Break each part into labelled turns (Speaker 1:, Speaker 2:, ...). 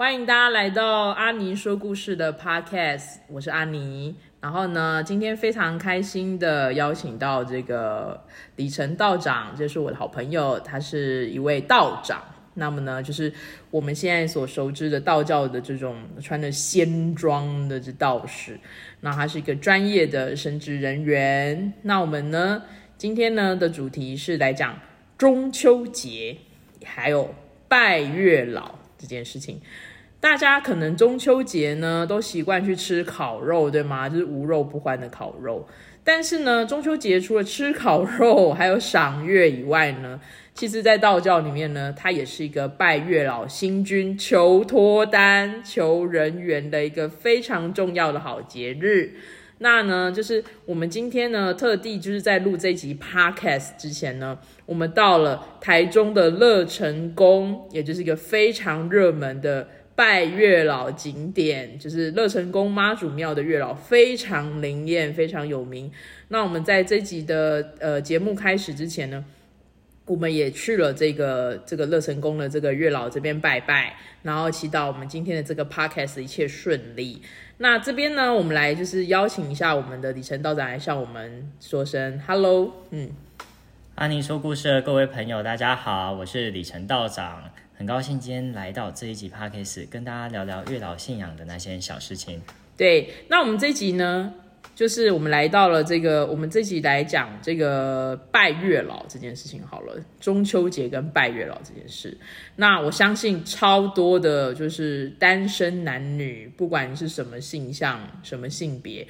Speaker 1: 欢迎大家来到阿尼说故事的 Podcast，我是阿尼。然后呢，今天非常开心的邀请到这个李成道长，这是我的好朋友，他是一位道长。那么呢，就是我们现在所熟知的道教的这种穿着仙装的这道士，那他是一个专业的神职人员。那我们呢，今天呢的主题是来讲中秋节，还有拜月老这件事情。大家可能中秋节呢都习惯去吃烤肉，对吗？就是无肉不欢的烤肉。但是呢，中秋节除了吃烤肉，还有赏月以外呢，其实，在道教里面呢，它也是一个拜月老星君、求脱单、求人缘的一个非常重要的好节日。那呢，就是我们今天呢，特地就是在录这集 podcast 之前呢，我们到了台中的乐成宫，也就是一个非常热门的。拜月老景点就是乐成宫妈祖庙的月老非常灵验，非常有名。那我们在这集的呃节目开始之前呢，我们也去了这个这个乐成宫的这个月老这边拜拜，然后祈祷我们今天的这个 podcast 一切顺利。那这边呢，我们来就是邀请一下我们的李成道长来向我们说声 hello。嗯，
Speaker 2: 阿尼说故事的各位朋友，大家好，我是李成道长。很高兴今天来到这一集 p a d k a s 跟大家聊聊月老信仰的那些小事情。
Speaker 1: 对，那我们这一集呢，就是我们来到了这个，我们这集来讲这个拜月老这件事情好了。中秋节跟拜月老这件事，那我相信超多的，就是单身男女，不管是什么性向、什么性别，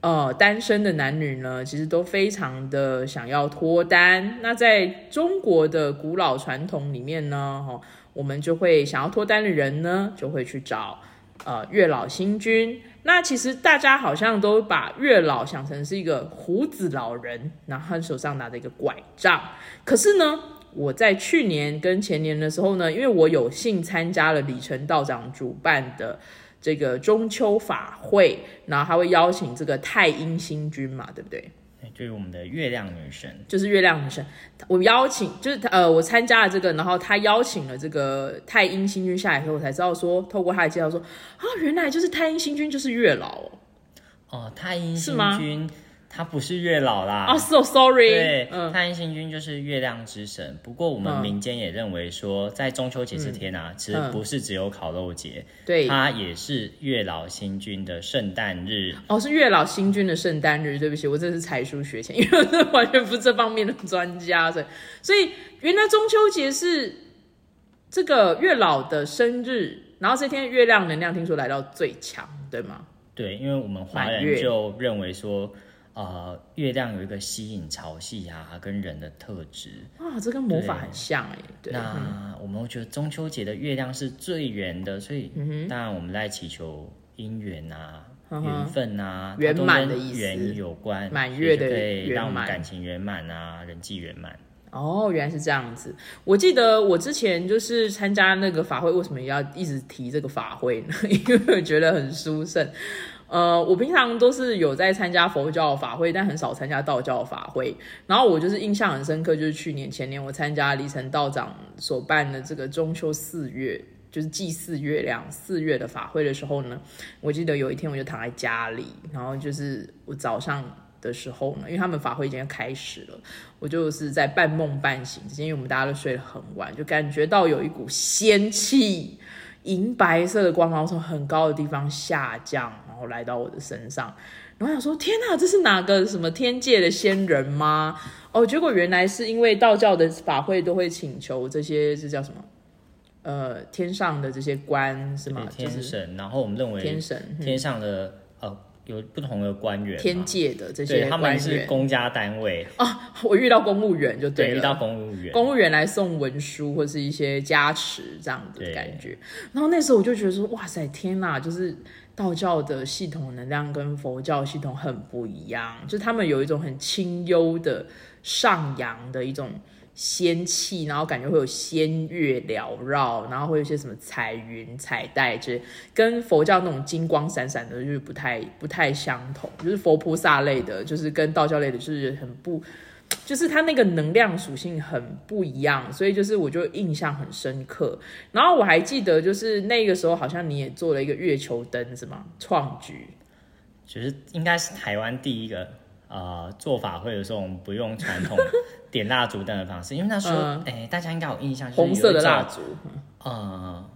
Speaker 1: 呃，单身的男女呢，其实都非常的想要脱单。那在中国的古老传统里面呢，哈。我们就会想要脱单的人呢，就会去找呃月老星君。那其实大家好像都把月老想成是一个胡子老人，然后手上拿着一个拐杖。可是呢，我在去年跟前年的时候呢，因为我有幸参加了李成道长主办的这个中秋法会，然后他会邀请这个太阴星君嘛，对不对？
Speaker 2: 就是我们的月亮女神，
Speaker 1: 就是月亮女神。我邀请，就是呃，我参加了这个，然后他邀请了这个太阴星君下来之后，我才知道说，透过他的介绍说，啊，原来就是太阴星君就是月老哦。
Speaker 2: 哦，太阴星君。他不是月老啦，
Speaker 1: 哦，so sorry。
Speaker 2: 对，太阴星君就是月亮之神。不过我们民间也认为说，在中秋节这天啊，其实不是只有烤肉节，
Speaker 1: 对，
Speaker 2: 它也是月老星君的圣诞日。
Speaker 1: 哦，是月老星君的圣诞日。对不起，我这是才疏学浅，因为我完全不是这方面的专家，所以，所以原来中秋节是这个月老的生日，然后这天月亮能量听说来到最强，对吗？
Speaker 2: 对，因为我们华人就认为说。呃，月亮有一个吸引潮汐啊，跟人的特质
Speaker 1: 啊，这跟魔法很像哎。
Speaker 2: 那我们会觉得中秋节的月亮是最圆的，所以当然我们在祈求姻缘啊、缘分啊，
Speaker 1: 圆满的意思，
Speaker 2: 圆有关，
Speaker 1: 满月的
Speaker 2: 对，让我们感情圆满啊，人际圆满。
Speaker 1: 哦，原来是这样子。我记得我之前就是参加那个法会，为什么要一直提这个法会呢？因为我觉得很殊胜。呃，我平常都是有在参加佛教法会，但很少参加道教法会。然后我就是印象很深刻，就是去年前年我参加李成道长所办的这个中秋四月，就是祭祀月亮四月的法会的时候呢，我记得有一天我就躺在家里，然后就是我早上的时候呢，因为他们法会已经开始了，我就是在半梦半醒之间，因为我们大家都睡得很晚，就感觉到有一股仙气。银白色的光芒从很高的地方下降，后来到我的身上，然后想说：天哪，这是哪个什么天界的仙人吗？哦，结果原来是因为道教的法会都会请求这些，这叫什么？呃，天上的这些官是吗？
Speaker 2: 天神。然后我们认为
Speaker 1: 天神
Speaker 2: 天上的呃。有不同的官员，
Speaker 1: 天界的这些，
Speaker 2: 他们是公家单位
Speaker 1: 啊。我遇到公务员就
Speaker 2: 对，
Speaker 1: 遇
Speaker 2: 到公务员，
Speaker 1: 公务员来送文书或是一些加持这样的感觉。然后那时候我就觉得说，哇塞，天哪！就是道教的系统能量跟佛教系统很不一样，就他们有一种很清幽的上扬的一种。仙气，然后感觉会有仙乐缭绕，然后会有一些什么彩云彩带，这跟佛教那种金光闪闪的，就是不太不太相同。就是佛菩萨类的，就是跟道教类的，就是很不就是它那个能量属性很不一样，所以就是我就印象很深刻。然后我还记得，就是那个时候好像你也做了一个月球灯，是吗？创举，
Speaker 2: 就是应该是台湾第一个呃做法会的时候，我们不用传统点蜡烛灯的方式，因为那时候
Speaker 1: 嗯
Speaker 2: 哎、大家应该有印象，就是
Speaker 1: 红色的蜡烛，
Speaker 2: 呃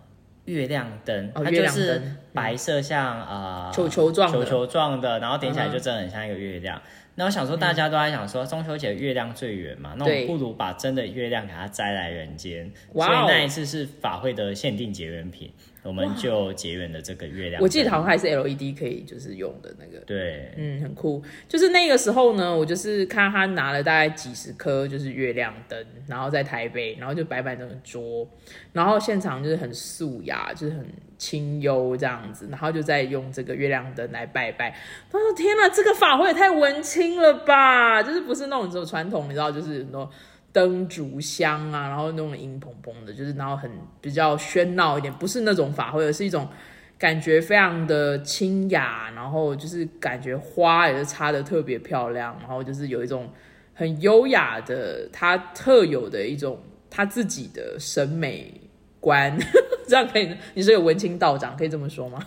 Speaker 2: 月亮灯，它就是白色像呃
Speaker 1: 球球状的
Speaker 2: 球球状的，然后点起来就真的很像一个月亮。那我想说，大家都在想说中秋节月亮最圆嘛，那我们不如把真的月亮给它摘来人间。所以那一次是法会的限定结缘品，我们就结缘了这个月亮灯。
Speaker 1: 我记得好像还是 LED 可以就是用的那个。
Speaker 2: 对，
Speaker 1: 嗯，很酷。就是那个时候呢，我就是看他拿了大概几十颗就是月亮灯，然后在台北，然后就摆摆那个桌，然后现场就是很素雅，就是很清幽这样子，然后就在用这个月亮灯来拜拜。他说：“天哪，这个法会也太文青了吧！就是不是那种只有传统，你知道，就是很多灯烛香啊，然后那种阴蓬蓬的，就是然后很比较喧闹一点，不是那种法会，而是一种。”感觉非常的清雅，然后就是感觉花也是插的特别漂亮，然后就是有一种很优雅的他特有的一种他自己的审美观，这样可以？你是有文青道长，可以这么说吗？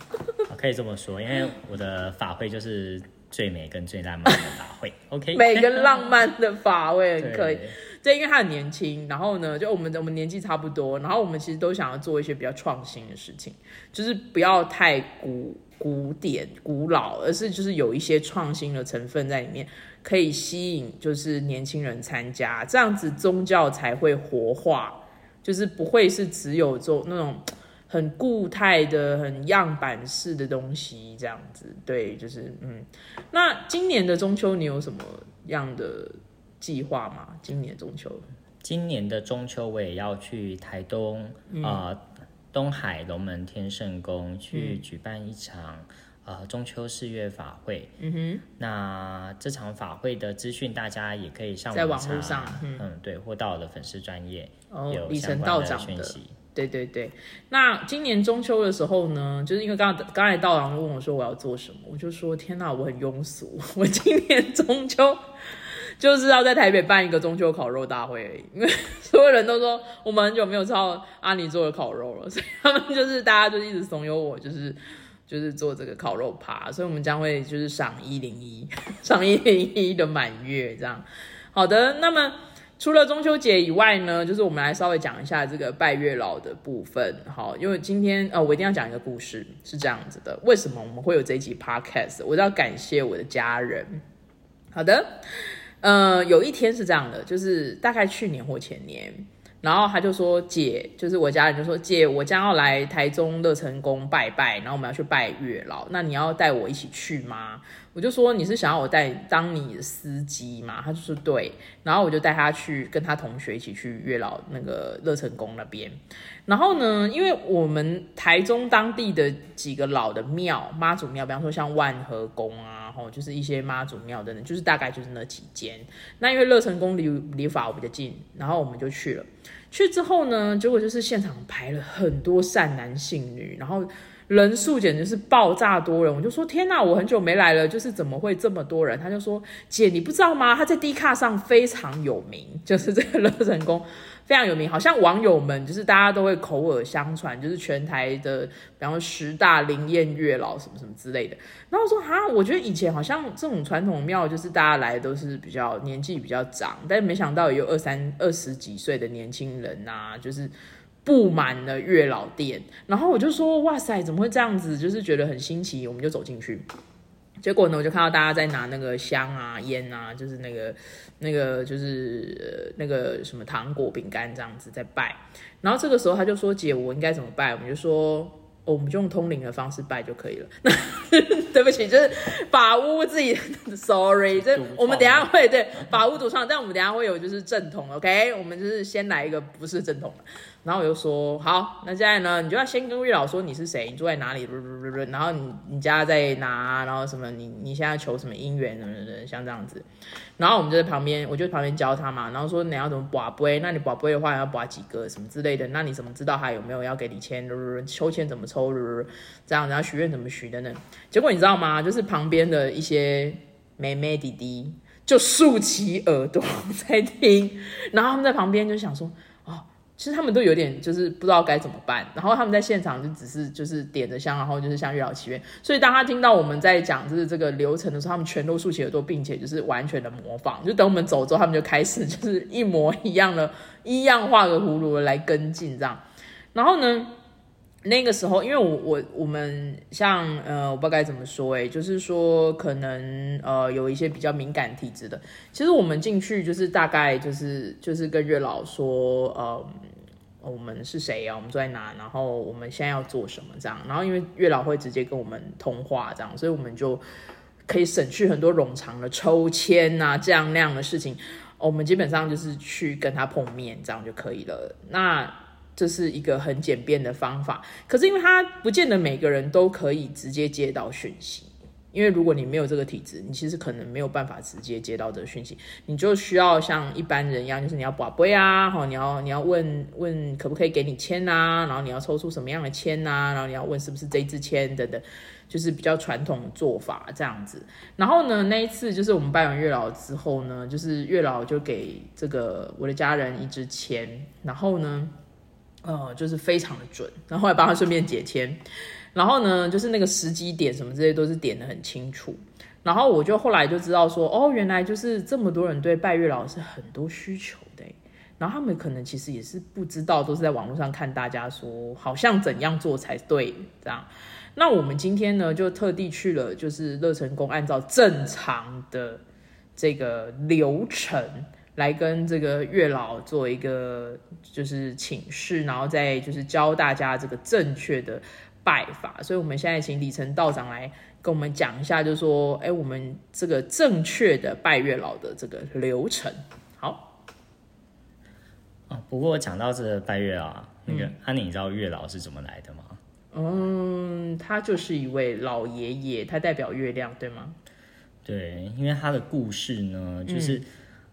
Speaker 2: 可以这么说，因为我的法会就是最美跟最浪漫的法会。OK，
Speaker 1: 美跟浪漫的法会很可以。对，因为他很年轻，然后呢，就我们我们年纪差不多，然后我们其实都想要做一些比较创新的事情，就是不要太古古典古老，而是就是有一些创新的成分在里面，可以吸引就是年轻人参加，这样子宗教才会活化，就是不会是只有做那种。很固态的、很样板式的东西，这样子，对，就是嗯。那今年的中秋，你有什么样的计划吗？今年中秋，
Speaker 2: 今年的中秋我也要去台东，呃，东海龙门天圣宫去举办一场、呃中秋四月法会。
Speaker 1: 嗯哼，
Speaker 2: 那这场法会的资讯，大家也可以上
Speaker 1: 在
Speaker 2: 网
Speaker 1: 络上
Speaker 2: 嗯
Speaker 1: 嗯
Speaker 2: 对，或到我的粉丝专业
Speaker 1: 哦，
Speaker 2: 有
Speaker 1: 道长的，
Speaker 2: 讯息。
Speaker 1: 对对对。那今年中秋的时候呢，就是因为刚刚刚才道长问我说我要做什么，我就说天哪，我很庸俗，我今年中秋。就是要在台北办一个中秋烤肉大会而已，因为所有人都说我们很久没有吃到阿尼做的烤肉了，所以他们就是大家就一直怂恿我，就是 就是做这个烤肉趴，所以我们将会就是赏一零一，赏一零一的满月这样。好的，那么除了中秋节以外呢，就是我们来稍微讲一下这个拜月老的部分。好，因为今天呃，我一定要讲一个故事，是这样子的。为什么我们会有这一集 podcast？我要感谢我的家人。好的，呃，有一天是这样的，就是大概去年或前年。然后他就说：“姐，就是我家人就说姐，我将要来台中乐成宫拜拜，然后我们要去拜月老，那你要带我一起去吗？”我就说：“你是想要我带当你的司机吗？”他就说：“对。”然后我就带他去跟他同学一起去月老那个乐成宫那边。然后呢，因为我们台中当地的几个老的庙妈祖庙，比方说像万和宫啊，哦，就是一些妈祖庙等等，就是大概就是那几间。那因为乐成宫离离法比较近，然后我们就去了。去之后呢，结果就是现场排了很多善男信女，然后人数简直是爆炸多人。我就说天哪，我很久没来了，就是怎么会这么多人？他就说姐，你不知道吗？他在 D 卡上非常有名，就是这个乐成宫非常有名，好像网友们就是大家都会口耳相传，就是全台的，比方说十大灵验月老什么什么之类的。然后我说哈，我觉得以前好像这种传统庙，就是大家来都是比较年纪比较长，但没想到也有二三二十几岁的年轻人呐、就是布满了月老店。然后我就说哇塞，怎么会这样子？就是觉得很新奇，我们就走进去。结果呢，我就看到大家在拿那个香啊、烟啊，就是那个、那个、就是、那个什么糖果、饼干这样子在拜。然后这个时候他就说：“姐，我应该怎么拜？”我们就说：“哦，我们就用通灵的方式拜就可以了。”那对不起，就是法屋自己，sorry，这我们等下会对法屋独创，但我们等下会有就是正统，OK？我们就是先来一个不是正统。然后我就说好，那现在呢，你就要先跟月老说你是谁，你住在哪里，然后你你家在哪，然后什么你你现在求什么姻缘什么的，像这样子。然后我们就在旁边，我就旁边教他嘛，然后说你要怎么拔杯，那你拔杯的话要拔几个什么之类的，那你怎么知道他有没有要给你签？抽签怎么抽？这样，然后许愿怎么许等等。结果你知道吗？就是旁边的一些妹妹弟弟就竖起耳朵 在听，然后他们在旁边就想说，其实他们都有点就是不知道该怎么办，然后他们在现场就只是就是点着香，然后就是像月老祈愿。所以当他听到我们在讲就是这个流程的时候，他们全都竖起耳朵，并且就是完全的模仿。就等我们走之后，他们就开始就是一模一样的，一样画个葫芦来跟进这样。然后呢？那个时候，因为我我我们像呃，我不知道该怎么说，哎，就是说可能呃有一些比较敏感体质的，其实我们进去就是大概就是就是跟月老说，呃，我们是谁啊？我们坐在哪？然后我们现在要做什么？这样，然后因为月老会直接跟我们通话，这样，所以我们就可以省去很多冗长的抽签啊这样那样的事情，我们基本上就是去跟他碰面，这样就可以了。那这是一个很简便的方法，可是因为它不见得每个人都可以直接接到讯息，因为如果你没有这个体质，你其实可能没有办法直接接到这个讯息，你就需要像一般人一样，就是你要把杯啊，好，你要你要问问可不可以给你签啊，然后你要抽出什么样的签啊，然后你要问是不是这支签等等，就是比较传统的做法这样子。然后呢，那一次就是我们拜完月老之后呢，就是月老就给这个我的家人一支签，然后呢。呃，就是非常的准，然后来帮他顺便解签，然后呢，就是那个时机点什么这些都是点的很清楚，然后我就后来就知道说，哦，原来就是这么多人对拜月老是很多需求的，然后他们可能其实也是不知道，都是在网络上看大家说好像怎样做才对这样，那我们今天呢就特地去了，就是乐成功按照正常的这个流程。来跟这个月老做一个就是请示，然后再就是教大家这个正确的拜法。所以，我们现在请李成道长来跟我们讲一下，就是说，哎，我们这个正确的拜月老的这个流程。好。
Speaker 2: 哦，不过讲到这个拜月老，那个安妮，你知道月老是怎么来的吗？
Speaker 1: 嗯，他就是一位老爷爷，他代表月亮，对吗？
Speaker 2: 对，因为他的故事呢，就是。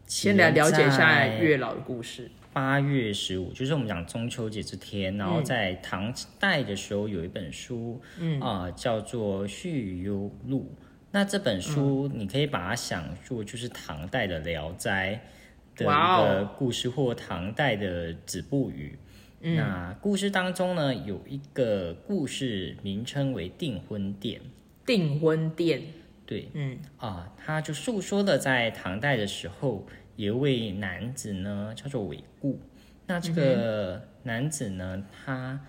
Speaker 1: 先来了解一下月老的故事。
Speaker 2: 八月十五，就是我们讲中秋节这天，然后在唐代的时候有一本书，嗯啊，叫做《续幽录》。那这本书你可以把它想做就是唐代的《聊斋》的一个故事，或唐代的《子不语》。那故事当中呢，有一个故事名称为订婚殿。
Speaker 1: 订婚殿。
Speaker 2: 对，嗯啊，他就诉说了在唐代的时候，有一位男子呢，叫做韦固。那这个男子呢，他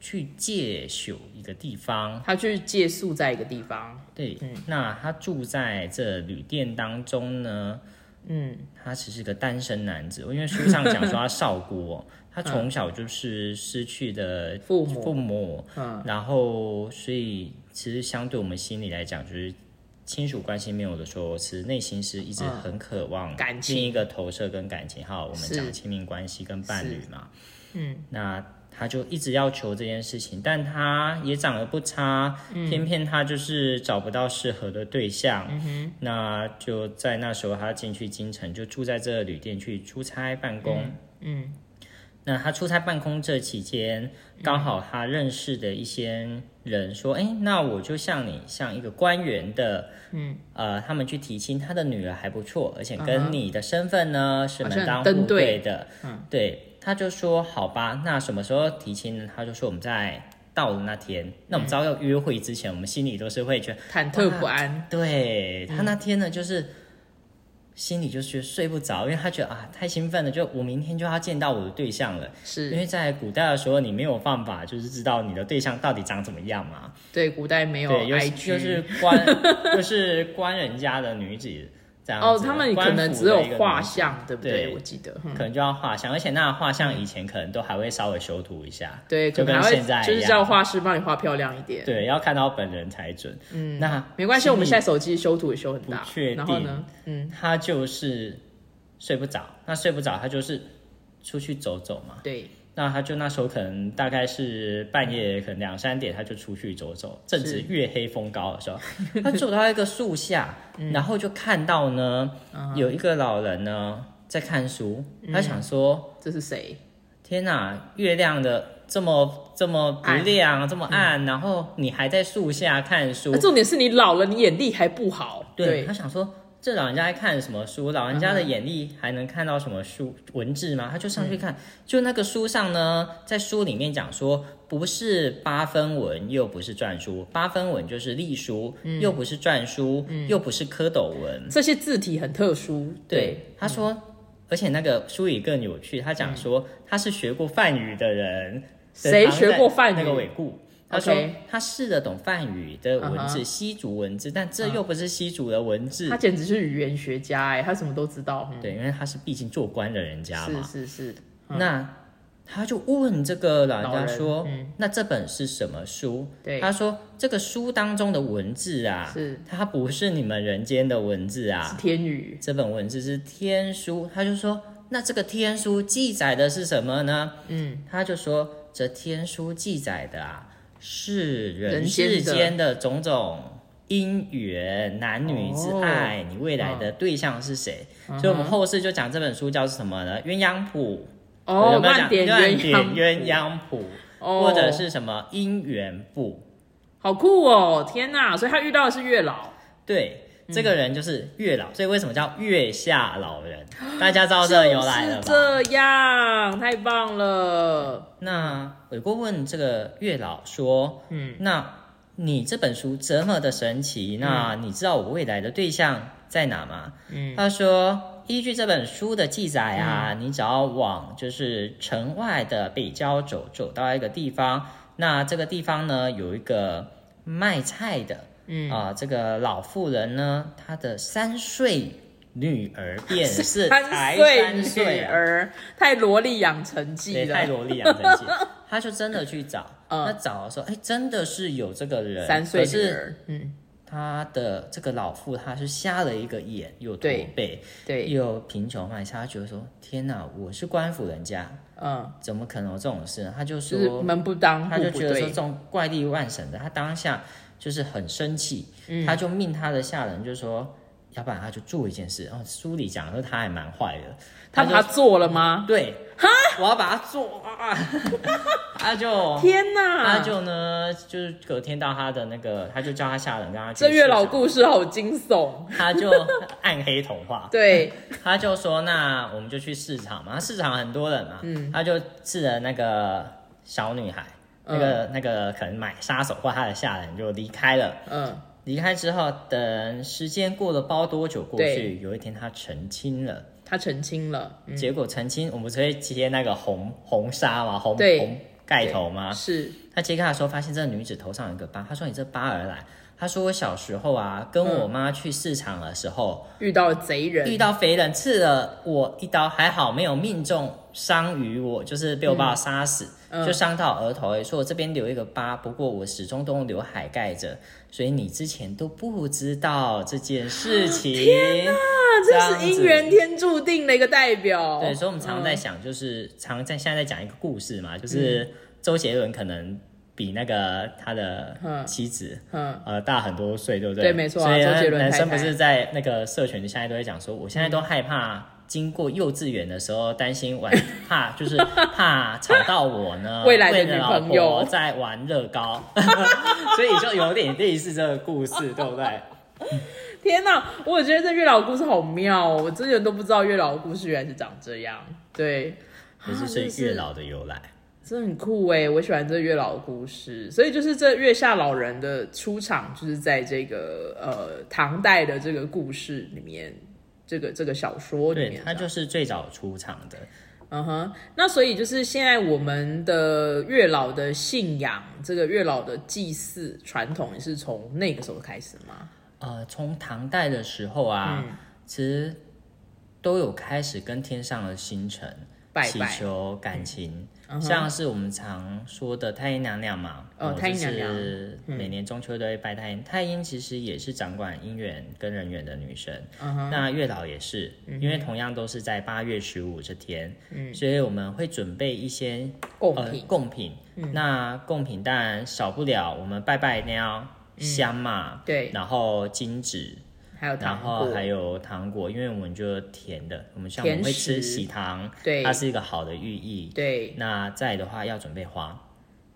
Speaker 2: 去借宿一个地方，
Speaker 1: 他去借宿在一个地方。
Speaker 2: 对，嗯，那他住在这旅店当中呢，嗯，他只是个单身男子，因为书上讲说他少孤，他从小就是失去的
Speaker 1: 父母，
Speaker 2: 父母，嗯，然后所以其实相对我们心里来讲，就是。亲属关系没有的时候，其实内心是一直很渴望
Speaker 1: 感情
Speaker 2: 一个投射跟感情。哈，我们讲亲密关系跟伴侣嘛。嗯，那他就一直要求这件事情，但他也长得不差，偏偏他就是找不到适合的对象。嗯那就在那时候，他进去京城，就住在这个旅店去出差办公。嗯。那他出差办公这期间，刚好他认识的一些人说：“哎，那我就像你，像一个官员的，嗯，呃，他们去提亲，他的女儿还不错，而且跟你的身份呢是门当户对的，嗯，对。”他就说：“好吧，那什么时候提亲呢？”他就说：“我们在到的那天，那我们知道要约会之前，我们心里都是会觉得
Speaker 1: 忐忑不安。
Speaker 2: 对他那天呢，就是。”心里就是睡不着，因为他觉得啊太兴奋了，就我明天就要见到我的对象了。
Speaker 1: 是
Speaker 2: 因为在古代的时候，你没有办法就是知道你的对象到底长怎么样嘛？
Speaker 1: 对，古代没有，
Speaker 2: 对，就是官，就是官人家的女子。哦，
Speaker 1: 他们可能只有画像，对不对？我记得
Speaker 2: 可能就要画像，而且那画像以前可能都还会稍微修图一下，
Speaker 1: 对，
Speaker 2: 就跟现在
Speaker 1: 就是叫画师帮你画漂亮一点，
Speaker 2: 对，要看到本人才准。嗯，那
Speaker 1: 没关系，我们现在手机修图也修很大。
Speaker 2: 不确定，嗯，他就是睡不着，那睡不着，他就是出去走走嘛。
Speaker 1: 对。
Speaker 2: 那他就那时候可能大概是半夜，可能两三点，他就出去走走，正值月黑风高的时候，他走到一个树下，然后就看到呢，有一个老人呢在看书，他想说
Speaker 1: 这是谁？
Speaker 2: 天哪，月亮的这么这么不亮，这么暗，然后你还在树下看书，
Speaker 1: 重点是你老了，你眼力还不好。
Speaker 2: 对他想说。这老人家在看什么书？老人家的眼力还能看到什么书文字吗？他就上去看，就那个书上呢，在书里面讲说，不是八分文，又不是篆书，八分文就是隶书，又不是篆书，又不是蝌蚪文，
Speaker 1: 这些字体很特殊。对，
Speaker 2: 他说，而且那个书里更有趣，他讲说他是学过梵语的人，
Speaker 1: 谁学过梵语？
Speaker 2: 那个韦固。他说他试得懂梵语的文字，西族文字，但这又不是西族的文字。
Speaker 1: 他简直是语言学家哎，他什么都知道。
Speaker 2: 对，因为他是毕竟做官的人家
Speaker 1: 嘛。是是是。
Speaker 2: 那他就问这个老人家说：“那这本是什么书？”
Speaker 1: 对，
Speaker 2: 他说：“这个书当中的文字啊，
Speaker 1: 是
Speaker 2: 它不是你们人间的文字啊，
Speaker 1: 是天语。
Speaker 2: 这本文字是天书。”他就说：“那这个天书记载的是什么呢？”嗯，他就说：“这天书记载的啊。”是人世间的种种姻缘，男女之爱，你未来的对象是谁？所以，我们后世就讲这本书叫什么呢？鸳鸯谱
Speaker 1: 哦，
Speaker 2: 有没有讲
Speaker 1: 乱
Speaker 2: 点鸳鸯谱，或者是什么姻缘簿？
Speaker 1: 好酷哦！天哪！所以他遇到的是月老，
Speaker 2: 对。这个人就是月老，所以为什么叫月下老人？大家知道这由来了吧？
Speaker 1: 这样太棒了。
Speaker 2: 那韦哥问这个月老说：“嗯，那你这本书这么的神奇，那你知道我未来的对象在哪吗？”嗯，他说：“依据这本书的记载啊，你只要往就是城外的北郊走，走到一个地方，那这个地方呢有一个卖菜的。”嗯啊，这个老妇人呢，她的三岁女儿 便是
Speaker 1: 三岁女儿，太萝莉养成记了，
Speaker 2: 太萝莉养成记，他 就真的去找，他找的时候，哎，真的是有这个人，
Speaker 1: 三岁女儿，嗯，
Speaker 2: 他的这个老妇，她是瞎了一个眼，又驼背，
Speaker 1: 对，
Speaker 2: 又贫穷卖下，他觉得说，天哪，我是官府人家，嗯，怎么可能有这种事？他就说
Speaker 1: 门不当，
Speaker 2: 他就觉得说这种怪力乱神的，他当下。就是很生气，他就命他的下人，就说，要不然他就做一件事。然后书里讲说他还蛮坏的，
Speaker 1: 他把他做了吗？
Speaker 2: 对，哈，我要把他做啊，他就
Speaker 1: 天哪，
Speaker 2: 他就呢，就是隔天到他的那个，他就叫他下人跟他
Speaker 1: 这月老故事好惊悚，
Speaker 2: 他就暗黑童话，
Speaker 1: 对，
Speaker 2: 他就说那我们就去市场嘛，市场很多人嘛，嗯，他就治了那个小女孩。那个那个可能买杀手或他的下人就离开了。嗯，离开之后，等时间过了，包多久过去？有一天他成亲了。
Speaker 1: 他成亲了，
Speaker 2: 结果成亲，我们不是会揭那个红红纱嘛，红红盖头吗？
Speaker 1: 是。
Speaker 2: 他揭开的时候，发现这个女子头上有一个疤。他说：“你这疤而来。”他说：“我小时候啊，跟我妈去市场的时候，
Speaker 1: 遇到了贼人，
Speaker 2: 遇到肥人刺了我一刀，还好没有命中伤于我，就是被我爸爸杀死。”就伤到额头，说我这边留一个疤，不过我始终都用刘海盖着，所以你之前都不知道这件事情。
Speaker 1: 天哪，这是姻缘天注定的一个代表。
Speaker 2: 对，所以我们常常在想，就是常在现在在讲一个故事嘛，就是周杰伦可能比那个他的妻子，嗯，呃，大很多岁，对不对？
Speaker 1: 对，没错。
Speaker 2: 所以男生不是在那个社群现在都会讲说，我现在都害怕。经过幼稚园的时候，担心玩怕就是怕吵到我呢。
Speaker 1: 未来的女朋友
Speaker 2: 在玩乐高，所以就有点类似这个故事，对不对？
Speaker 1: 天哪，我觉得这月老故事好妙哦，我之前都不知道月老的故事原来是长这样。对，
Speaker 2: 这是月老的由来，
Speaker 1: 真的很酷哎！我喜欢这月老的故事，所以就是这月下老人的出场，就是在这个呃唐代的这个故事里面。这个这个小说里面，
Speaker 2: 他就是最早出场的。
Speaker 1: 嗯哼，那所以就是现在我们的月老的信仰，这个月老的祭祀传统，也是从那个时候开始吗？
Speaker 2: 呃，从唐代的时候啊，其实都有开始跟天上的星辰祈求感情。像是我们常说的太阴娘娘嘛，
Speaker 1: 哦，太阴娘娘，
Speaker 2: 每年中秋都会拜太阴。太阴其实也是掌管姻缘跟人缘的女神。那月老也是，因为同样都是在八月十五这天，所以我们会准备一些
Speaker 1: 贡品。
Speaker 2: 贡品，那贡品当然少不了我们拜拜那样香嘛，
Speaker 1: 对，
Speaker 2: 然后金纸。然后还有糖果，因为我们就甜的，我们像我们会吃喜糖，
Speaker 1: 对，
Speaker 2: 它是一个好的寓意。
Speaker 1: 对，
Speaker 2: 那再的话要准备花，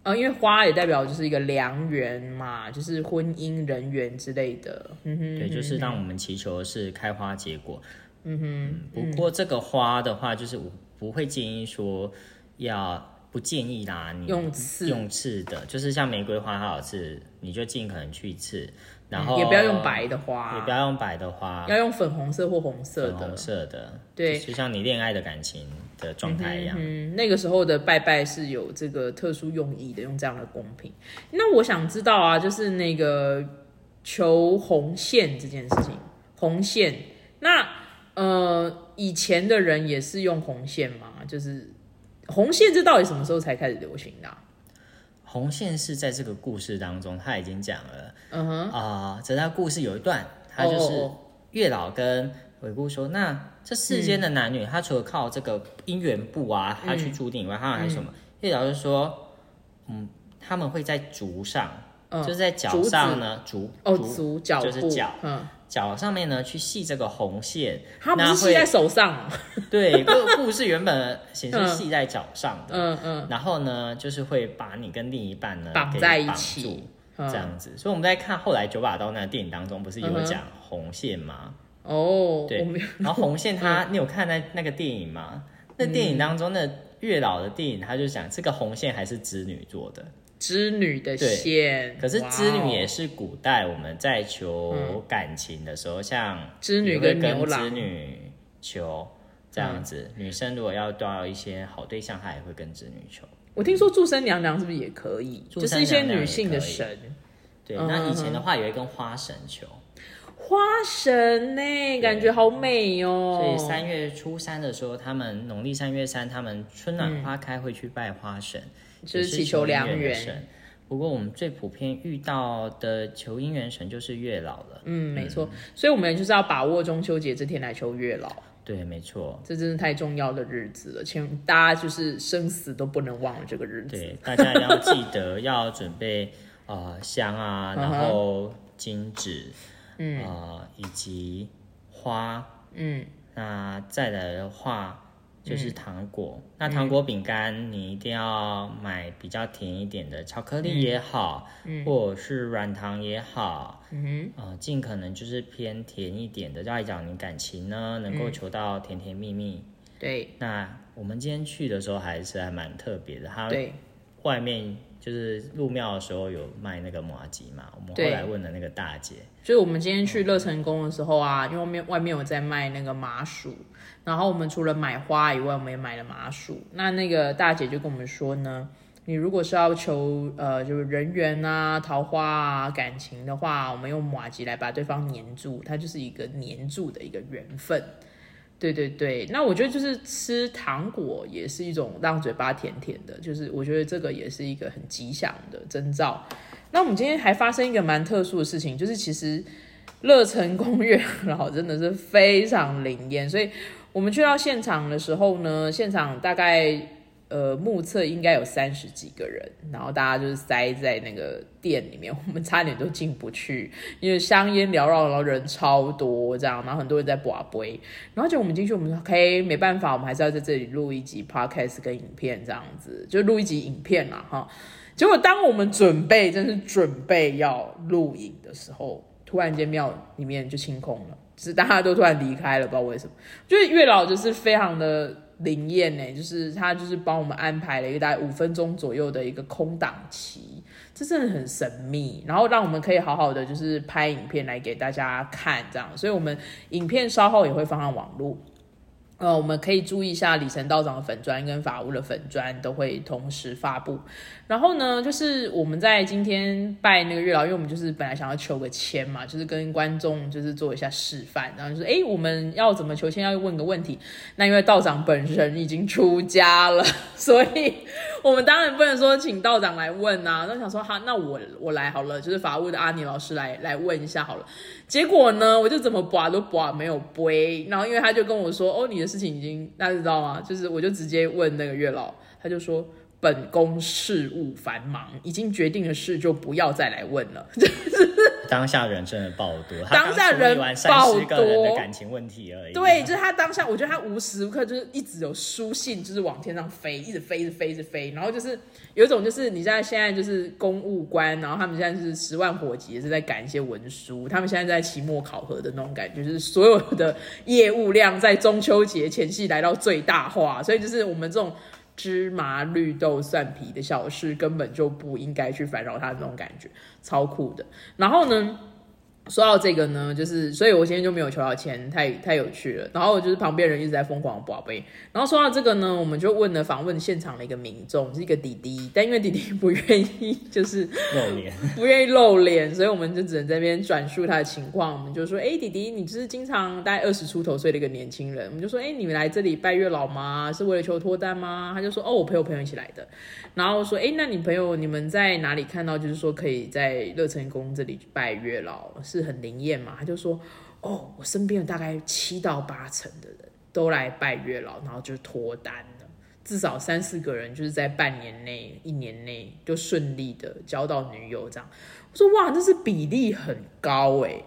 Speaker 1: 呃，因为花也代表就是一个良缘嘛，就是婚姻人缘之类的。嗯哼，
Speaker 2: 对，就是让我们祈求是开花结果。嗯哼，不过这个花的话，就是我不会建议说要。不建议啦，你
Speaker 1: 用刺
Speaker 2: 用刺的，就是像玫瑰花它有刺，你就尽可能去刺，然后
Speaker 1: 也不要用白的花，
Speaker 2: 也不要用白的花，
Speaker 1: 要用粉红色或红色的，
Speaker 2: 红色的，
Speaker 1: 对，
Speaker 2: 就像你恋爱的感情的状态一样。
Speaker 1: 嗯，那个时候的拜拜是有这个特殊用意的，用这样的贡品。那我想知道啊，就是那个求红线这件事情，红线，那呃，以前的人也是用红线吗？就是。红线这到底什么时候才开始流行的？
Speaker 2: 红线是在这个故事当中，他已经讲了。嗯哼啊，在他故事有一段，他就是月老跟鬼姑说：“那这世间的男女，他除了靠这个姻缘簿啊，他去注定以外，他还有什么？”月老就说：“嗯，他们会在竹上，就是在脚上呢，竹
Speaker 1: 哦，足脚
Speaker 2: 就是脚，嗯。”脚上面呢，去系这个红线，
Speaker 1: 它不是系在手上。
Speaker 2: 对，个布是原本显示系在脚上的。嗯嗯。然后呢，就是会把你跟另一半呢
Speaker 1: 绑在一起，
Speaker 2: 这样子。所以我们在看后来九把刀那个电影当中，不是有讲红线吗？
Speaker 1: 哦，
Speaker 2: 对。然后红线，它你有看那那个电影吗？那电影当中，那月老的电影，他就讲这个红线还是织女做的。
Speaker 1: 织女的线，
Speaker 2: 可是织女也是古代我们在求感情的时候，像
Speaker 1: 织女
Speaker 2: 跟
Speaker 1: 牛
Speaker 2: 织女求这样子。女生如果要都要一些好对象，她也会跟织女求。
Speaker 1: 我听说祝生娘娘是不是也可以？就是一些女性的神。
Speaker 2: 对，那以前的话也会跟花神求。
Speaker 1: 花神呢，感觉好美哦。
Speaker 2: 所以三月初三的时候，他们农历三月三，他们春暖花开会去拜花神。
Speaker 1: 就是祈求良缘，
Speaker 2: 不过我们最普遍遇到的求姻缘神就是月老了。
Speaker 1: 嗯，没错，所以我们就是要把握中秋节这天来求月老。
Speaker 2: 对，没错，
Speaker 1: 这真是太重要的日子了，请大家就是生死都不能忘了这个日子。
Speaker 2: 对，大家要记得要准备啊香啊，然后金纸，嗯。啊以及花，嗯，那再来的话。就是糖果，那糖果饼干你一定要买比较甜一点的，巧克力也好，或者是软糖也好，嗯哼，尽可能就是偏甜一点的，来讲你感情呢能够求到甜甜蜜蜜。
Speaker 1: 对，
Speaker 2: 那我们今天去的时候还是还蛮特别的，它外面就是入庙的时候有卖那个麻吉嘛，我们后来问了那个大姐，
Speaker 1: 就是我们今天去乐成宫的时候啊，因为外面外面有在卖那个麻薯。然后我们除了买花以外，我们也买了麻薯。那那个大姐就跟我们说呢，你如果是要求呃，就是人缘啊、桃花啊、感情的话，我们用马吉来把对方黏住，它就是一个黏住的一个缘分。对对对，那我觉得就是吃糖果也是一种让嘴巴甜甜的，就是我觉得这个也是一个很吉祥的征兆。那我们今天还发生一个蛮特殊的事情，就是其实乐成宫月老真的是非常灵验，所以。我们去到现场的时候呢，现场大概呃目测应该有三十几个人，然后大家就是塞在那个店里面，我们差点都进不去，因为香烟缭绕，然后人超多这样，然后很多人在拔杯，然后就我们进去，我们说 OK 没办法，我们还是要在这里录一集 podcast 跟影片这样子，就录一集影片啦哈。结果当我们准备真是准备要录影的时候，突然间庙里面就清空了。就是大家都突然离开了，不知道为什么。就是月老就是非常的灵验呢，就是他就是帮我们安排了一个大概五分钟左右的一个空档期，这真的很神秘。然后让我们可以好好的就是拍影片来给大家看，这样。所以我们影片稍后也会放上网络。呃，我们可以注意一下李晨道长的粉砖跟法务的粉砖都会同时发布。然后呢，就是我们在今天拜那个月老，因为我们就是本来想要求个签嘛，就是跟观众就是做一下示范，然后就是哎，我们要怎么求签？要问个问题。那因为道长本人已经出家了，所以我们当然不能说请道长来问啊。那想说哈，那我我来好了，就是法务的阿尼老师来来问一下好了。结果呢，我就怎么拔都拔没有杯，然后因为他就跟我说，哦，你的事情已经，大家知道吗？就是我就直接问那个月老，他就说本宫事务繁忙，已经决定的事就不要再来问了。就 是
Speaker 2: 当下人真的爆多，
Speaker 1: 当下人
Speaker 2: 爆多的感情问题而已。
Speaker 1: 对，就是他当下，我觉得他无时无刻就是一直有书信，就是往天上飞，一直飞，一直飞，一直飞。然后就是有一种，就是你在现在就是公务官，然后他们现在是十万火急，是在赶一些文书。他们现在在期末考核的那种感觉，就是所有的业务量在中秋节前夕来到最大化。所以就是我们这种。芝麻绿豆蒜皮的小事，根本就不应该去烦扰他的那种感觉，超酷的。然后呢？说到这个呢，就是所以我今天就没有求到签，太太有趣了。然后就是旁边人一直在疯狂宝贝。然后说到这个呢，我们就问了访问现场的一个民众，是一个弟弟，但因为弟弟不愿意，就是
Speaker 2: 露脸，
Speaker 1: 不愿意露脸，所以我们就只能在那边转述他的情况。我们就说，哎，弟弟，你就是经常大概二十出头岁的一个年轻人。我们就说，哎，你们来这里拜月老吗？是为了求脱单吗？他就说，哦，我陪我朋友一起来的。然后说，哎，那你朋友你们在哪里看到，就是说可以在乐成宫这里拜月老？是。是很灵验嘛？他就说：“哦，我身边有大概七到八成的人都来拜月老，然后就脱单了。至少三四个人就是在半年内、一年内就顺利的交到女友。这样，我说哇，那是比例很高哎，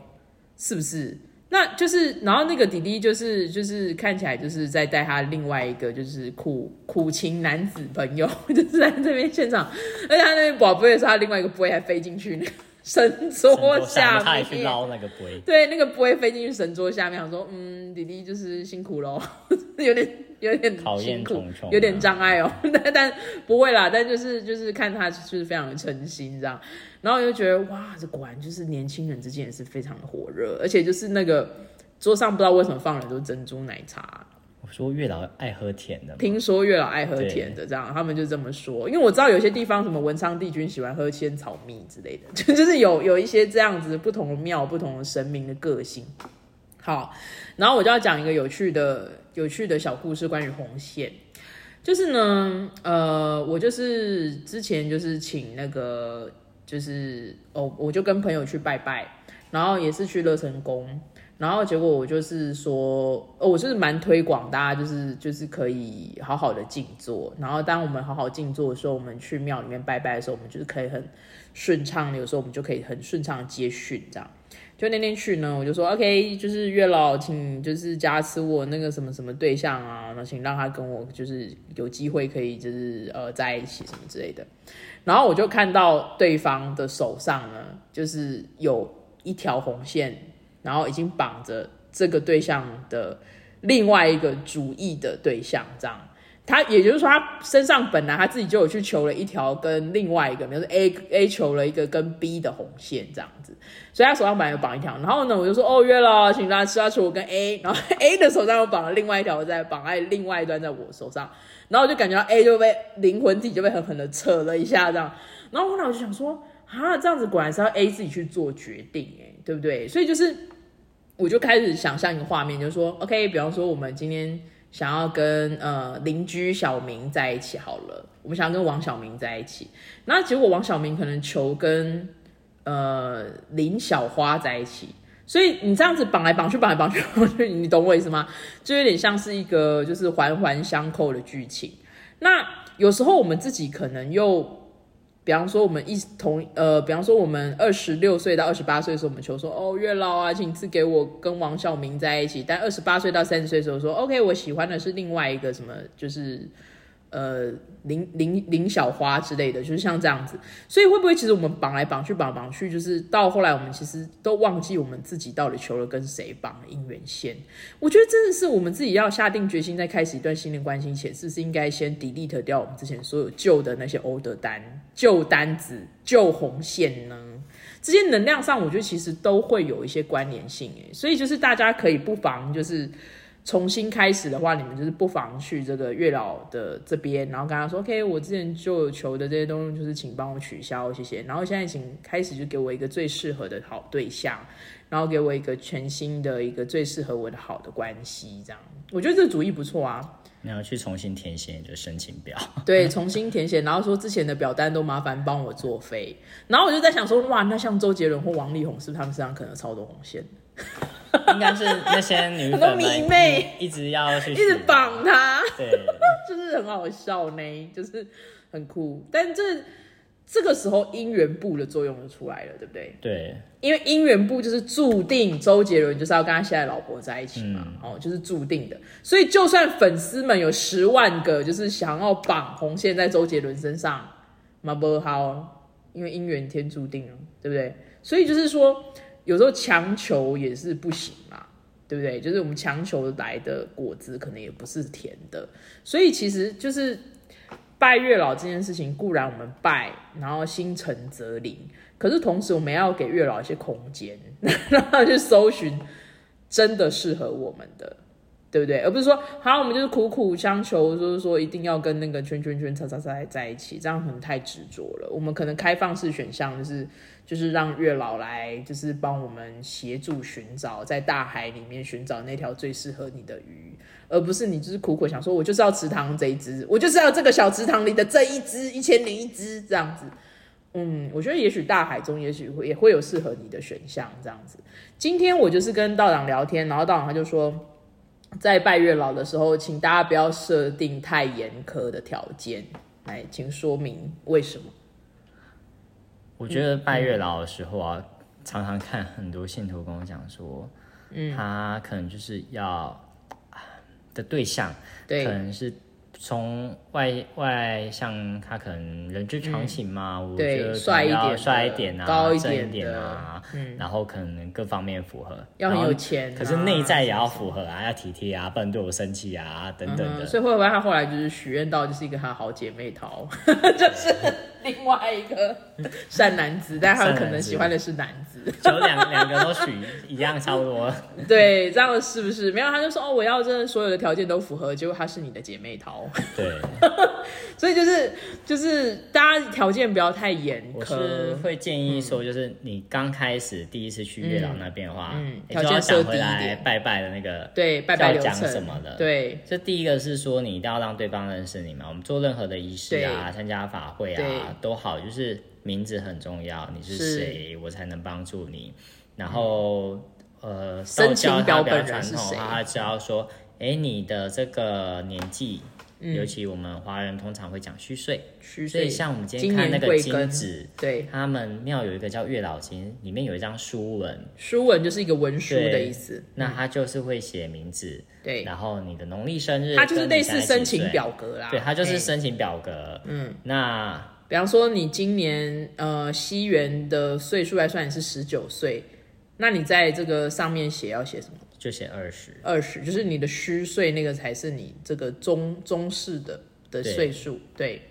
Speaker 1: 是不是？那就是，然后那个弟弟就是就是看起来就是在带他另外一个就是苦苦情男子朋友，就是在这边现场，而且他那边宝贝的时候，他另外一个不会还飞进去呢。”神桌下面，
Speaker 2: 他也去捞那个杯，
Speaker 1: 对，那个杯飞进去神桌下面，我说，嗯，弟弟就是辛苦喽，有点有点辛苦，有点障碍哦，但但不会啦，但就是就是看他就是非常的诚心这样，然后我就觉得哇，这果然就是年轻人之间也是非常的火热，而且就是那个桌上不知道为什么放了都是珍珠奶茶。
Speaker 2: 说月老爱喝甜的，
Speaker 1: 听说月老爱喝甜的，这样他们就这么说。因为我知道有些地方什么文昌帝君喜欢喝仙草蜜之类的，就 就是有有一些这样子不同的庙、不同的神明的个性。好，然后我就要讲一个有趣的、有趣的小故事，关于红线。就是呢，呃，我就是之前就是请那个，就是哦，我就跟朋友去拜拜，然后也是去乐成宫。然后结果我就是说，哦，我就是蛮推广大家，就是就是可以好好的静坐。然后当我们好好静坐的时候，我们去庙里面拜拜的时候，我们就是可以很顺畅。有时候我们就可以很顺畅接讯，这样。就那天去呢，我就说，OK，就是月老，请就是加持我那个什么什么对象啊，那请让他跟我就是有机会可以就是呃在一起什么之类的。然后我就看到对方的手上呢，就是有一条红线。然后已经绑着这个对象的另外一个主意的对象，这样，他也就是说，他身上本来他自己就有去求了一条跟另外一个，比如说 A A 求了一个跟 B 的红线这样子，所以他手上本来有绑一条。然后呢，我就说哦约了，请他吃他求我跟 A，然后 A 的手上又绑了另外一条，在绑在另外一端在我手上，然后我就感觉到 A 就被灵魂体就被狠狠的扯了一下这样，然后后来我就想说啊，这样子果然是要 A 自己去做决定哎，对不对？所以就是。我就开始想象一个画面，就是说，OK，比方说我们今天想要跟呃邻居小明在一起好了，我们想要跟王小明在一起，那结果王小明可能求跟呃林小花在一起，所以你这样子绑来绑去，绑来绑去，你懂我意思吗？就有点像是一个就是环环相扣的剧情。那有时候我们自己可能又。比方说，我们一同呃，比方说我们二十六岁到二十八岁的时候，我们求说哦，月老啊，请赐给我跟王小明在一起。但二十八岁到三十岁的时候说，OK，我喜欢的是另外一个什么，就是。呃，林林林小花之类的，就是像这样子，所以会不会其实我们绑来绑去，绑绑去，就是到后来我们其实都忘记我们自己到底求了跟谁绑姻缘线？我觉得真的是我们自己要下定决心，在开始一段新的关系前，是不是应该先 delete 掉我们之前所有旧的那些 old 单、旧单子、旧红线呢？这些能量上，我觉得其实都会有一些关联性诶，所以就是大家可以不妨就是。重新开始的话，你们就是不妨去这个月老的这边，然后跟他说：“OK，我之前就求的这些东西，就是请帮我取消，谢谢。然后现在请开始就给我一个最适合的好对象，然后给我一个全新的一个最适合我的好的关系，这样我觉得这个主意不错啊。
Speaker 2: 你要去重新填写你的申请表，
Speaker 1: 对，重新填写，然后说之前的表单都麻烦帮我作废。然后我就在想说，哇，那像周杰伦或王力宏，是不是他们身上可能超多红线？”
Speaker 2: 应该是那些女粉迷妹一直要去，
Speaker 1: 一直绑他，
Speaker 2: 对，
Speaker 1: 就是很好笑呢，就是很酷。但这这个时候姻缘簿的作用就出来了，对不对？
Speaker 2: 对，
Speaker 1: 因为姻缘簿就是注定周杰伦就是要跟他现在老婆在一起嘛，哦，就是注定的。所以就算粉丝们有十万个，就是想要绑红线在周杰伦身上，嘛不好，因为姻缘天注定了，对不对？所以就是说，有时候强求也是不行嘛，对不对？就是我们强求来的果子可能也不是甜的，所以其实就是。拜月老这件事情固然我们拜，然后心诚则灵，可是同时我们要给月老一些空间，让他去搜寻真的适合我们的，对不对？而不是说好，我们就是苦苦相求，就是说一定要跟那个圈圈圈叉叉叉在一起，这样可能太执着了。我们可能开放式选项就是。就是让月老来，就是帮我们协助寻找，在大海里面寻找那条最适合你的鱼，而不是你就是苦苦想说，我就是要池塘这一只，我就是要这个小池塘里的这一只，一千零一只这样子。嗯，我觉得也许大海中也许会也会有适合你的选项这样子。今天我就是跟道长聊天，然后道长他就说，在拜月老的时候，请大家不要设定太严苛的条件。来，请说明为什么。
Speaker 2: 我觉得拜月老的时候啊，常常看很多信徒跟我讲说，嗯，他可能就是要的对象，
Speaker 1: 对，
Speaker 2: 可能是。从外外像他可能人之常情嘛，我觉得
Speaker 1: 帅一点、
Speaker 2: 帅一
Speaker 1: 点
Speaker 2: 啊、
Speaker 1: 高一
Speaker 2: 点啊，嗯，然后可能各方面符合，
Speaker 1: 要很有钱，
Speaker 2: 可是内在也要符合啊，要体贴啊，不能对我生气啊，等等的。
Speaker 1: 所以会不会他后来就是许愿到就是一个他好姐妹淘，就是另外一个 善男子，但他可能喜欢的是男子，
Speaker 2: 就两两个都许一样差不多。
Speaker 1: 对，这样是不是？没有，他就说哦，我要这所有的条件都符合，结果他是你的姐妹淘。
Speaker 2: 对，
Speaker 1: 所以就是就是大家条件不要太严苛。
Speaker 2: 我是会建议说，就是你刚开始第一次去月老那边的话，
Speaker 1: 嗯，
Speaker 2: 条件设回来拜拜的那个，
Speaker 1: 对，拜拜讲
Speaker 2: 什么的，
Speaker 1: 对。
Speaker 2: 这第一个是说，你一定要让对方认识你嘛。我们做任何的仪式啊，参加法会啊，都好，就是名字很重要，你是谁，我才能帮助你。然后呃，
Speaker 1: 申请
Speaker 2: 表
Speaker 1: 本人是谁？
Speaker 2: 他只要说，哎，你的这个年纪。尤其我们华人通常会讲虚岁，
Speaker 1: 虚
Speaker 2: 岁。所以像我们今天看那个金
Speaker 1: 子，对，
Speaker 2: 他们庙有一个叫月老金，里面有一张书文，
Speaker 1: 书文就是一个文书的意思。
Speaker 2: 那他就是会写名字，
Speaker 1: 对，
Speaker 2: 然后你的农历生日，
Speaker 1: 它就是类似申请表格啦。
Speaker 2: 对，它就是申请表格。
Speaker 1: 嗯，
Speaker 2: 那
Speaker 1: 比方说你今年呃西元的岁数来算你是十九岁，那你在这个上面写要写什么？
Speaker 2: 就写二十，
Speaker 1: 二十就是你的虚岁，那个才是你这个中中式的的岁数，对。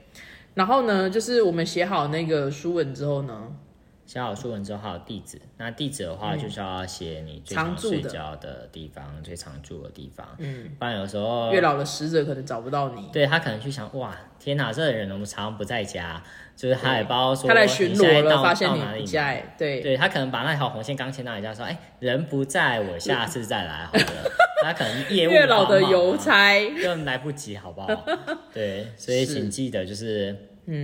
Speaker 1: 然后呢，就是我们写好那个书文之后呢，
Speaker 2: 写好书文之后还有地址，那地址的话就是要写你最常睡觉的地方，最常住的地方，嗯，不然有时候
Speaker 1: 月老的使者可能找不到你，
Speaker 2: 对他可能去想，哇，天哪，这个人我们常常不在家。就是他也包说
Speaker 1: 他来巡逻了，发现
Speaker 2: 你不
Speaker 1: 在，对
Speaker 2: 对，他可能把那条红线刚牵到你家，说，哎，人不在我下次再来好了。他可能业务
Speaker 1: 月老的邮差
Speaker 2: 更来不及，好不好？对，所以 请记得就是，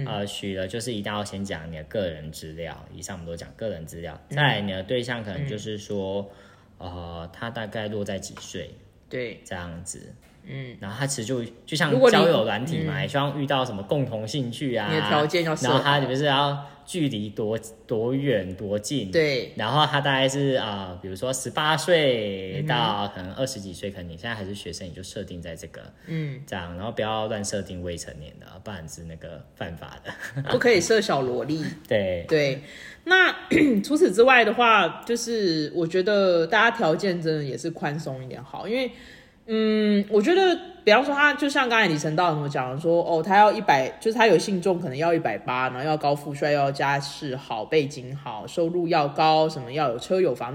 Speaker 2: 呃，许了就是一定要先讲你的个人资料，以上我们都讲个人资料。再来你的对象可能就是说，呃，他大概落在几岁？
Speaker 1: 对，
Speaker 2: 这样子。
Speaker 1: 嗯，
Speaker 2: 然后他其实就就像交友软体嘛，也希望遇到什么共同兴趣啊，
Speaker 1: 你的条件要，
Speaker 2: 然后他就是要距离多多远多近，
Speaker 1: 对，
Speaker 2: 然后他大概是啊，比如说十八岁到可能二十几岁，可能你现在还是学生，你就设定在这个，
Speaker 1: 嗯，
Speaker 2: 这样，然后不要乱设定未成年的，不然是那个犯法的，
Speaker 1: 不可以设小萝莉，
Speaker 2: 对。
Speaker 1: 对。那 除此之外的话，就是我觉得大家条件真的也是宽松一点好，因为。嗯，我觉得，比方说他就像刚才李晨道怎么讲说，哦，他要一百，就是他有信众可能要一百八，然后要高富帅，要家世好，背景好，收入要高，什么要有车有房，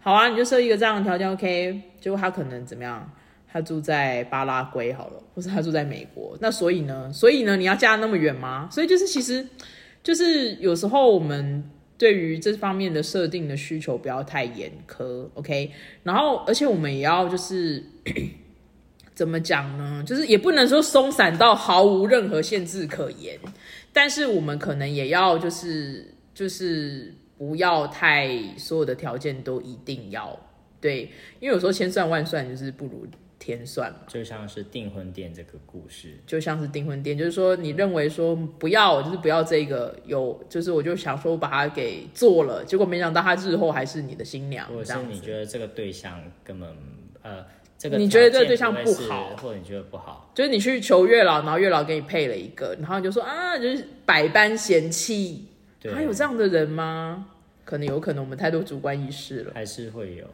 Speaker 1: 好啊，你就设一个这样的条件，OK。结果他可能怎么样？他住在巴拉圭好了，或是他住在美国，那所以呢，所以呢，你要嫁那么远吗？所以就是其实就是有时候我们。对于这方面的设定的需求不要太严苛，OK。然后，而且我们也要就是 怎么讲呢？就是也不能说松散到毫无任何限制可言，但是我们可能也要就是就是不要太所有的条件都一定要对，因为有时候千算万算就是不如天算嘛。
Speaker 2: 就像是订婚店这个故事，
Speaker 1: 就像是订婚店，就是说你认为说不要，就是不要这个有，就是我就想说把它给做了，结果没想到他日后还是你的新娘，
Speaker 2: 或者是你觉得这个对象根本呃，这个
Speaker 1: 你觉得这
Speaker 2: 个
Speaker 1: 对象不好，
Speaker 2: 或者你觉得不好，
Speaker 1: 就是你去求月老，然后月老给你配了一个，然后你就说啊，就是百般嫌弃，还有这样的人吗？可能有可能我们太多主观意识了，
Speaker 2: 还是会有。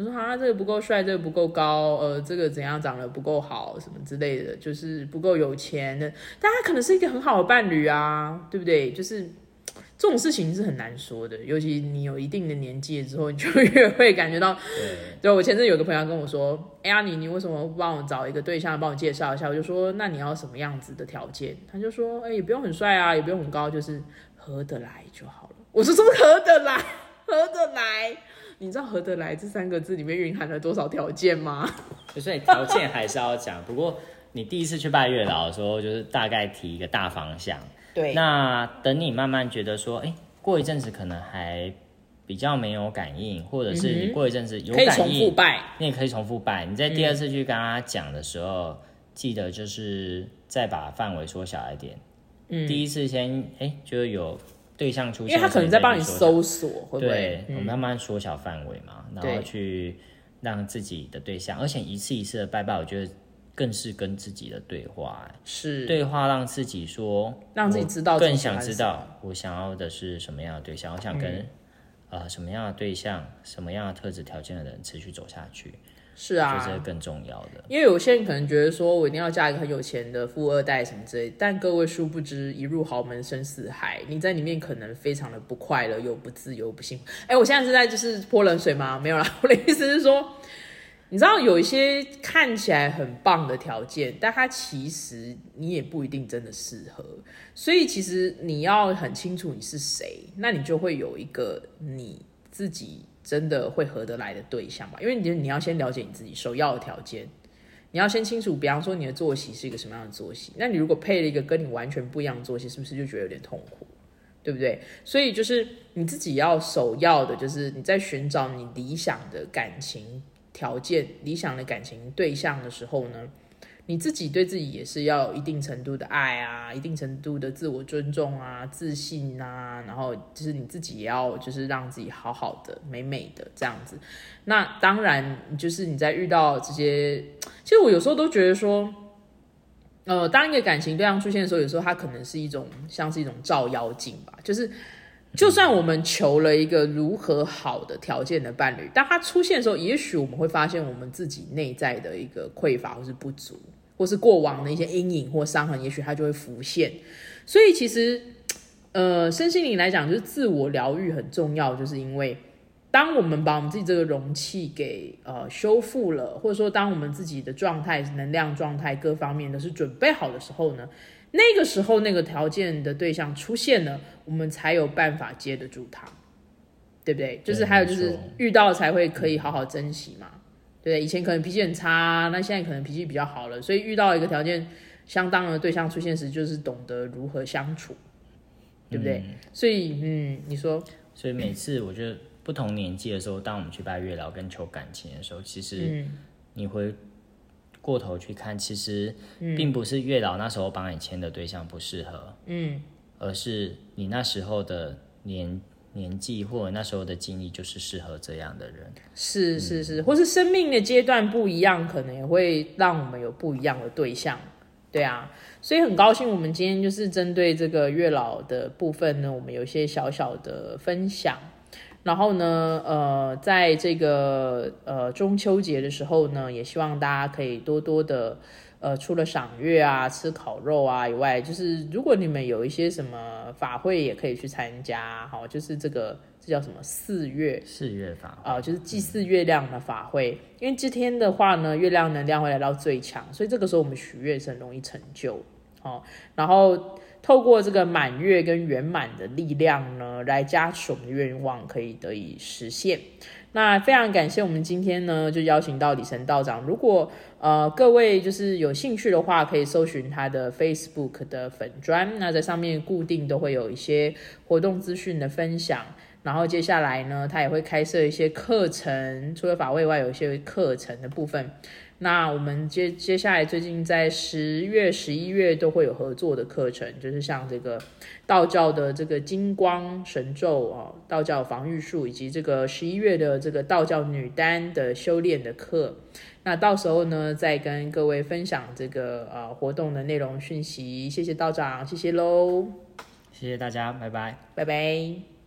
Speaker 1: 我说啊，这个不够帅，这个不够高，呃，这个怎样长得不够好，什么之类的，就是不够有钱的。但他可能是一个很好的伴侣啊，对不对？就是这种事情是很难说的，尤其你有一定的年纪之后，你就越 会感觉到。
Speaker 2: 对。
Speaker 1: 就我前阵有个朋友跟我说：“哎呀，你你为什么不帮我找一个对象，帮我介绍一下？”我就说：“那你要什么样子的条件？”他就说：“哎，也不用很帅啊，也不用很高，就是合得来就好了。”我说：“么合得来，合得来，你知道‘合得来’这三个字里面蕴含了多少条件吗？
Speaker 2: 所以条件还是要讲。不过你第一次去拜月老的时候，就是大概提一个大方向。
Speaker 1: 对。
Speaker 2: 那等你慢慢觉得说，哎，过一阵子可能还比较没有感应，或者是你过一阵子有感应，可以
Speaker 1: 重复拜。
Speaker 2: 你也可以重复拜。你在第二次去跟他讲的时候，记得就是再把范围缩小一点。嗯。第一次先哎，就有。对象出现，
Speaker 1: 因为他可能在帮你搜索，会不
Speaker 2: 会？我慢慢缩小范围嘛，然后去让自己的对象，而且一次一次的拜拜，我觉得更是跟自己的对话，
Speaker 1: 是
Speaker 2: 对话，让自己说，
Speaker 1: 让自己知道，
Speaker 2: 更想知道我想要的是什么样的对象，我想跟呃什么样的对象，什么样的特质条件的人持续走下去。
Speaker 1: 是啊，
Speaker 2: 这是更重要的。
Speaker 1: 因为有些人可能觉得说，我一定要嫁一个很有钱的富二代什么之类，但各位殊不知，一入豪门深似海，你在里面可能非常的不快乐，又不自由，不幸福。哎，我现在是在就是泼冷水吗？没有啦，我的意思是说，你知道有一些看起来很棒的条件，但它其实你也不一定真的适合。所以其实你要很清楚你是谁，那你就会有一个你自己。真的会合得来的对象吧？因为你你要先了解你自己首要的条件，你要先清楚，比方说你的作息是一个什么样的作息。那你如果配了一个跟你完全不一样的作息，是不是就觉得有点痛苦？对不对？所以就是你自己要首要的，就是你在寻找你理想的感情条件、理想的感情对象的时候呢？你自己对自己也是要有一定程度的爱啊，一定程度的自我尊重啊，自信啊，然后就是你自己也要就是让自己好好的、美美的这样子。那当然，就是你在遇到这些，其实我有时候都觉得说，呃，当一个感情对象出现的时候，有时候它可能是一种像是一种照妖镜吧。就是就算我们求了一个如何好的条件的伴侣，当他出现的时候，也许我们会发现我们自己内在的一个匮乏或是不足。或是过往的一些阴影或伤痕，也许它就会浮现。所以其实，呃，身心灵来讲，就是自我疗愈很重要，就是因为当我们把我们自己这个容器给呃修复了，或者说当我们自己的状态、能量状态各方面都是准备好的时候呢，那个时候那个条件的对象出现了，我们才有办法接得住它，对不对？就是还有就是遇到才会可以好好珍惜嘛。对，以前可能脾气很差，那现在可能脾气比较好了，所以遇到一个条件相当的对象出现时，就是懂得如何相处，对不对？所以，嗯，你说，
Speaker 2: 所以每次我觉得不同年纪的时候，当我们去拜月老跟求感情的时候，其实你会过头去看，其实并不是月老那时候帮你签的对象不适合，嗯，而是你那时候的年。年纪或者那时候的经历，就是适合这样的人。
Speaker 1: 是是是，或是生命的阶段不一样，可能也会让我们有不一样的对象。对啊，所以很高兴我们今天就是针对这个月老的部分呢，我们有一些小小的分享。然后呢，呃，在这个呃中秋节的时候呢，也希望大家可以多多的。呃，除了赏月啊、吃烤肉啊以外，就是如果你们有一些什么法会，也可以去参加。好，就是这个这叫什么四月
Speaker 2: 四月法
Speaker 1: 啊，就是祭祀月亮的法会。因为这天的话呢，月亮能量会来到最强，所以这个时候我们许愿是很容易成就。哦，然后透过这个满月跟圆满的力量呢，来加持我们的愿望可以得以实现。那非常感谢我们今天呢，就邀请到李晨道长。如果呃各位就是有兴趣的话，可以搜寻他的 Facebook 的粉砖，那在上面固定都会有一些活动资讯的分享。然后接下来呢，他也会开设一些课程，除了法位外，有一些课程的部分。那我们接接下来最近在十月、十一月都会有合作的课程，就是像这个道教的这个金光神咒啊，道教防御术，以及这个十一月的这个道教女丹的修炼的课。那到时候呢，再跟各位分享这个呃活动的内容讯息。谢谢道长，谢谢喽，
Speaker 2: 谢谢大家，拜拜，
Speaker 1: 拜拜。